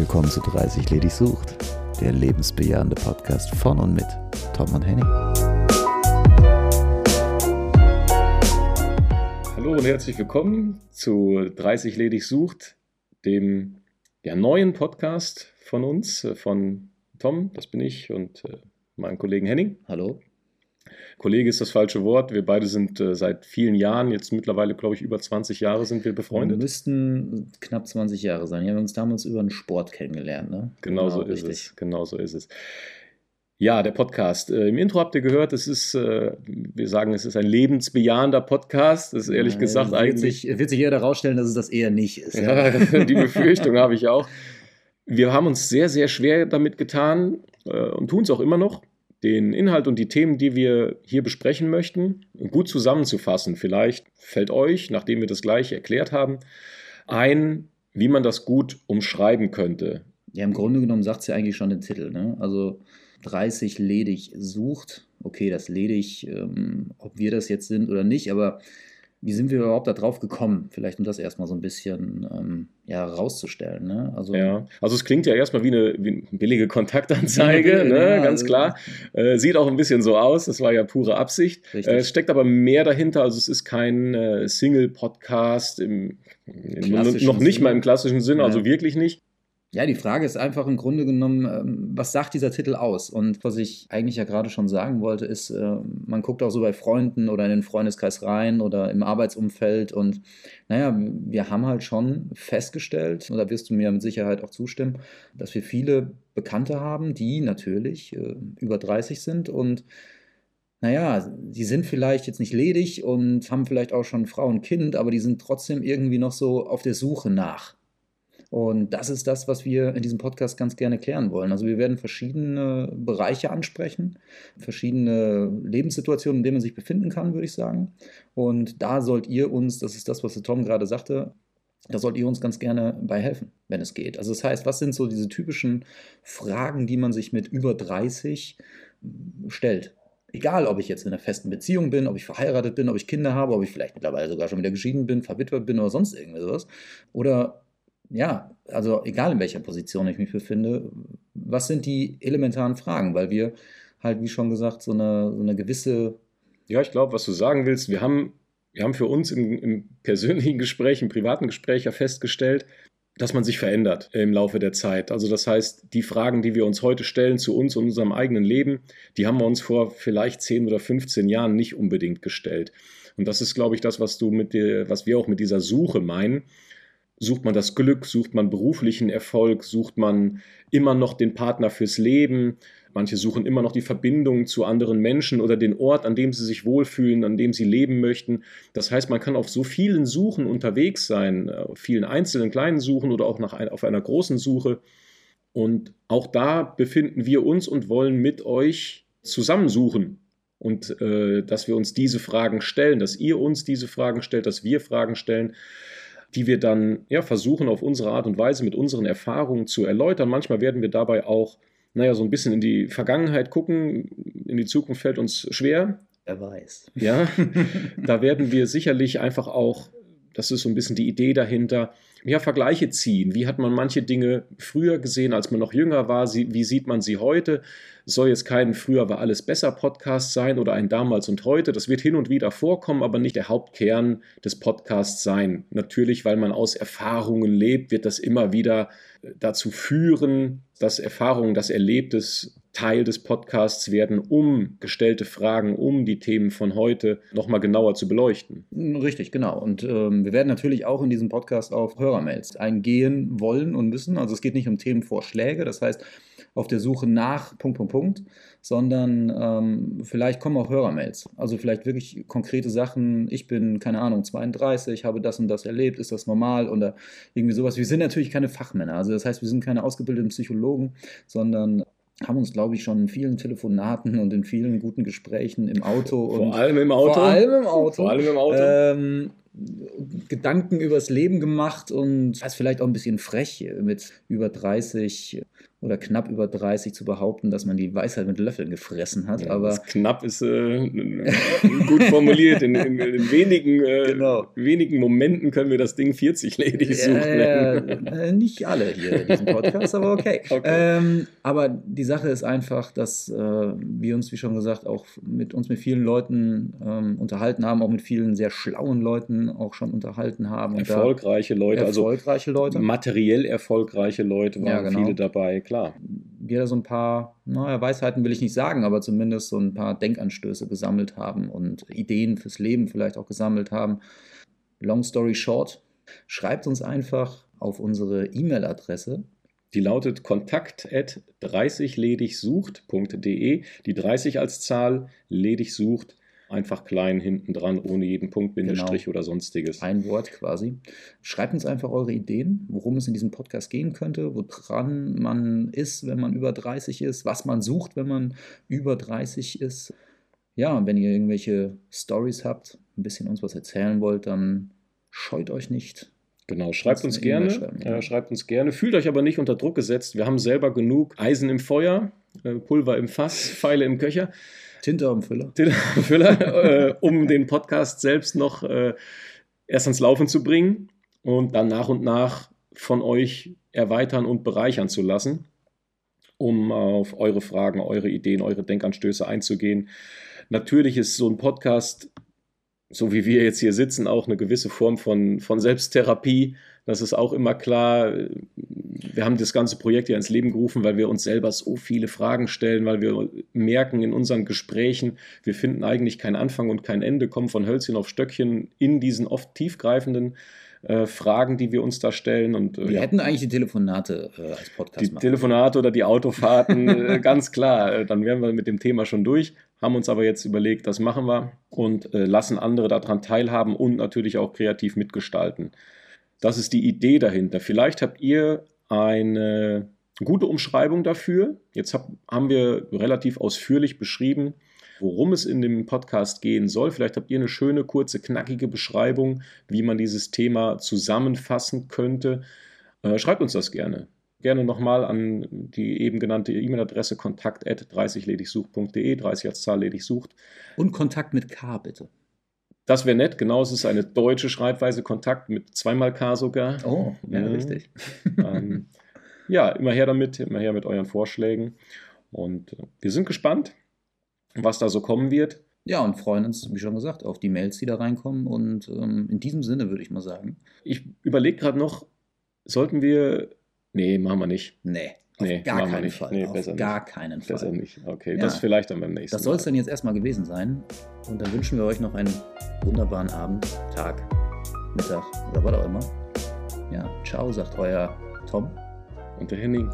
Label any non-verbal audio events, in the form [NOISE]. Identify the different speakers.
Speaker 1: willkommen zu 30 Ledig sucht, der lebensbejahende Podcast von und mit Tom und Henning.
Speaker 2: Hallo und herzlich willkommen zu 30 Ledig sucht, dem ja, neuen Podcast von uns, äh, von Tom, das bin ich, und äh, meinem Kollegen Henning.
Speaker 1: Hallo.
Speaker 2: Kollege ist das falsche Wort. Wir beide sind äh, seit vielen Jahren, jetzt mittlerweile, glaube ich, über 20 Jahre sind wir befreundet.
Speaker 1: Wir müssten knapp 20 Jahre sein. Wir haben uns damals über den Sport kennengelernt. Ne?
Speaker 2: Genau, genau so ist es. Genau so ist es. Ja, der Podcast. Äh, Im Intro habt ihr gehört, es ist, äh, wir sagen, es ist ein lebensbejahender Podcast. Das ist ehrlich ja, gesagt
Speaker 1: wird
Speaker 2: eigentlich.
Speaker 1: Sich, wird sich eher herausstellen, dass es das eher nicht ist.
Speaker 2: Ja, ja [LAUGHS] die Befürchtung [LAUGHS] habe ich auch. Wir haben uns sehr, sehr schwer damit getan äh, und tun es auch immer noch den Inhalt und die Themen, die wir hier besprechen möchten, gut zusammenzufassen. Vielleicht fällt euch, nachdem wir das gleich erklärt haben, ein, wie man das gut umschreiben könnte.
Speaker 1: Ja, im Grunde genommen sagt es ja eigentlich schon den Titel. Ne? Also 30 ledig sucht. Okay, das ledig, ähm, ob wir das jetzt sind oder nicht, aber wie sind wir überhaupt da drauf gekommen? Vielleicht um das erstmal so ein bisschen ähm, ja, rauszustellen. Ne?
Speaker 2: Also, ja, also es klingt ja erstmal wie eine, wie eine billige Kontaktanzeige, [LAUGHS] ne? ja, ganz klar. Äh, sieht auch ein bisschen so aus, das war ja pure Absicht. Äh, es steckt aber mehr dahinter, also es ist kein äh, Single-Podcast, im, noch nicht Sinn. mal im klassischen Sinn, also wirklich nicht.
Speaker 1: Ja, die Frage ist einfach im Grunde genommen, ähm, was sagt dieser Titel aus? Und was ich eigentlich ja gerade schon sagen wollte, ist, äh, man guckt auch so bei Freunden oder in den Freundeskreis rein oder im Arbeitsumfeld und naja, wir haben halt schon festgestellt, und da wirst du mir mit Sicherheit auch zustimmen, dass wir viele Bekannte haben, die natürlich äh, über 30 sind und naja, die sind vielleicht jetzt nicht ledig und haben vielleicht auch schon Frau und Kind, aber die sind trotzdem irgendwie noch so auf der Suche nach. Und das ist das, was wir in diesem Podcast ganz gerne klären wollen. Also wir werden verschiedene Bereiche ansprechen, verschiedene Lebenssituationen, in denen man sich befinden kann, würde ich sagen. Und da sollt ihr uns, das ist das, was der Tom gerade sagte, da sollt ihr uns ganz gerne bei helfen, wenn es geht. Also das heißt, was sind so diese typischen Fragen, die man sich mit über 30 stellt? Egal, ob ich jetzt in einer festen Beziehung bin, ob ich verheiratet bin, ob ich Kinder habe, ob ich vielleicht mittlerweile sogar schon wieder geschieden bin, verwitwet bin oder sonst irgendwas. Oder ja, also egal in welcher Position ich mich befinde, was sind die elementaren Fragen? Weil wir halt, wie schon gesagt, so eine, so eine gewisse.
Speaker 2: Ja, ich glaube, was du sagen willst, wir haben, wir haben für uns im, im persönlichen Gespräch, im privaten Gespräch ja festgestellt, dass man sich verändert im Laufe der Zeit. Also das heißt, die Fragen, die wir uns heute stellen zu uns und unserem eigenen Leben, die haben wir uns vor vielleicht 10 oder 15 Jahren nicht unbedingt gestellt. Und das ist, glaube ich, das, was du mit dir, was wir auch mit dieser Suche meinen Sucht man das Glück, sucht man beruflichen Erfolg, sucht man immer noch den Partner fürs Leben. Manche suchen immer noch die Verbindung zu anderen Menschen oder den Ort, an dem sie sich wohlfühlen, an dem sie leben möchten. Das heißt, man kann auf so vielen Suchen unterwegs sein, auf vielen einzelnen kleinen Suchen oder auch nach ein, auf einer großen Suche. Und auch da befinden wir uns und wollen mit euch zusammensuchen und äh, dass wir uns diese Fragen stellen, dass ihr uns diese Fragen stellt, dass wir Fragen stellen die wir dann ja, versuchen auf unsere Art und Weise mit unseren Erfahrungen zu erläutern. Manchmal werden wir dabei auch, naja, so ein bisschen in die Vergangenheit gucken. In die Zukunft fällt uns schwer.
Speaker 1: Wer weiß.
Speaker 2: Ja, [LAUGHS] da werden wir sicherlich einfach auch, das ist so ein bisschen die Idee dahinter, ja, Vergleiche ziehen. Wie hat man manche Dinge früher gesehen, als man noch jünger war? Wie sieht man sie heute? soll jetzt kein Früher war alles besser Podcast sein oder ein Damals und heute. Das wird hin und wieder vorkommen, aber nicht der Hauptkern des Podcasts sein. Natürlich, weil man aus Erfahrungen lebt, wird das immer wieder äh, dazu führen, dass Erfahrungen, das Erlebtes Teil des Podcasts werden, um gestellte Fragen, um die Themen von heute nochmal genauer zu beleuchten.
Speaker 1: Richtig, genau. Und ähm, wir werden natürlich auch in diesem Podcast auf Hörermails eingehen wollen und müssen. Also es geht nicht um Themenvorschläge, das heißt, auf der Suche nach Punkt, Punkt, Punkt, sondern ähm, vielleicht kommen auch Hörermails. Also vielleicht wirklich konkrete Sachen. Ich bin, keine Ahnung, 32, habe das und das erlebt, ist das normal oder irgendwie sowas. Wir sind natürlich keine Fachmänner. Also das heißt, wir sind keine ausgebildeten Psychologen, sondern haben uns, glaube ich, schon in vielen Telefonaten und in vielen guten Gesprächen im Auto
Speaker 2: vor allem im Auto
Speaker 1: vor allem im Auto,
Speaker 2: vor allem im Auto. Ähm,
Speaker 1: Gedanken übers Leben gemacht und das ist vielleicht auch ein bisschen frech mit über 30 oder knapp über 30 zu behaupten, dass man die Weisheit mit Löffeln gefressen hat. Ja, aber
Speaker 2: knapp ist äh, gut formuliert. In, in, in wenigen, äh, genau. wenigen Momenten können wir das Ding 40 ledig suchen.
Speaker 1: Äh, nicht alle hier in diesem Podcast, aber okay. [LAUGHS] okay. Ähm, aber die Sache ist einfach, dass äh, wir uns, wie schon gesagt, auch mit uns mit vielen Leuten ähm, unterhalten haben, auch mit vielen sehr schlauen Leuten auch schon unterhalten haben.
Speaker 2: erfolgreiche Leute,
Speaker 1: also erfolgreiche also Leute.
Speaker 2: materiell erfolgreiche Leute waren ja, genau. viele dabei klar.
Speaker 1: Wir da so ein paar, naja, Weisheiten will ich nicht sagen, aber zumindest so ein paar Denkanstöße gesammelt haben und Ideen fürs Leben vielleicht auch gesammelt haben. Long story short, schreibt uns einfach auf unsere E-Mail-Adresse.
Speaker 2: Die lautet kontakt 30 ledigsucht.de. Die 30 als Zahl, ledig sucht einfach klein hinten dran, ohne jeden Punkt, Bindestrich genau. oder sonstiges.
Speaker 1: Ein Wort quasi. Schreibt uns einfach eure Ideen, worum es in diesem Podcast gehen könnte, woran man ist, wenn man über 30 ist, was man sucht, wenn man über 30 ist. Ja, und wenn ihr irgendwelche Stories habt, ein bisschen uns was erzählen wollt, dann scheut euch nicht.
Speaker 2: Genau, schreibt uns gerne. Äh, schreibt uns gerne. Fühlt euch aber nicht unter Druck gesetzt. Wir haben selber genug Eisen im Feuer, äh, Pulver im Fass, [LAUGHS] Pfeile im Köcher.
Speaker 1: Tinte am Füller. [LAUGHS]
Speaker 2: Tinte am Füller, äh, um den Podcast selbst noch äh, erst ans Laufen zu bringen und dann nach und nach von euch erweitern und bereichern zu lassen, um auf eure Fragen, eure Ideen, eure Denkanstöße einzugehen. Natürlich ist so ein Podcast, so wie wir jetzt hier sitzen, auch eine gewisse Form von, von Selbsttherapie. Das ist auch immer klar wir haben das ganze Projekt ja ins Leben gerufen, weil wir uns selber so viele Fragen stellen, weil wir merken in unseren Gesprächen, wir finden eigentlich keinen Anfang und kein Ende, kommen von Hölzchen auf Stöckchen in diesen oft tiefgreifenden äh, Fragen, die wir uns da stellen. Und,
Speaker 1: äh, wir ja, hätten eigentlich die Telefonate äh, als Podcast
Speaker 2: Die machen. Telefonate oder die Autofahrten, [LAUGHS] äh, ganz klar. Äh, dann wären wir mit dem Thema schon durch, haben uns aber jetzt überlegt, das machen wir und äh, lassen andere daran teilhaben und natürlich auch kreativ mitgestalten. Das ist die Idee dahinter. Vielleicht habt ihr eine gute Umschreibung dafür. Jetzt hab, haben wir relativ ausführlich beschrieben, worum es in dem Podcast gehen soll. Vielleicht habt ihr eine schöne, kurze, knackige Beschreibung, wie man dieses Thema zusammenfassen könnte. Äh, schreibt uns das gerne. Gerne nochmal an die eben genannte E-Mail-Adresse kontakt 30ledigsucht.de, 30 als Zahl ledig sucht.
Speaker 1: Und Kontakt mit K bitte.
Speaker 2: Das wäre nett, genau. Es ist eine deutsche Schreibweise, Kontakt mit zweimal K sogar.
Speaker 1: Oh, ja, ja. richtig. [LAUGHS]
Speaker 2: ähm, ja, immer her damit, immer her mit euren Vorschlägen. Und äh, wir sind gespannt, was da so kommen wird.
Speaker 1: Ja, und freuen uns, wie schon gesagt, auf die Mails, die da reinkommen. Und ähm, in diesem Sinne würde ich mal sagen.
Speaker 2: Ich überlege gerade noch, sollten wir. Nee, machen wir nicht.
Speaker 1: Nee. Auf nee, gar keinen nicht. Fall. Nee, auf gar nicht. keinen Fall.
Speaker 2: Besser nicht. Okay, ja. das vielleicht dann beim nächsten
Speaker 1: Das soll es dann jetzt erstmal gewesen sein. Und dann wünschen wir euch noch einen wunderbaren Abend, Tag, Mittag oder was auch immer. Ja, ciao, sagt euer Tom.
Speaker 2: Und der Henning.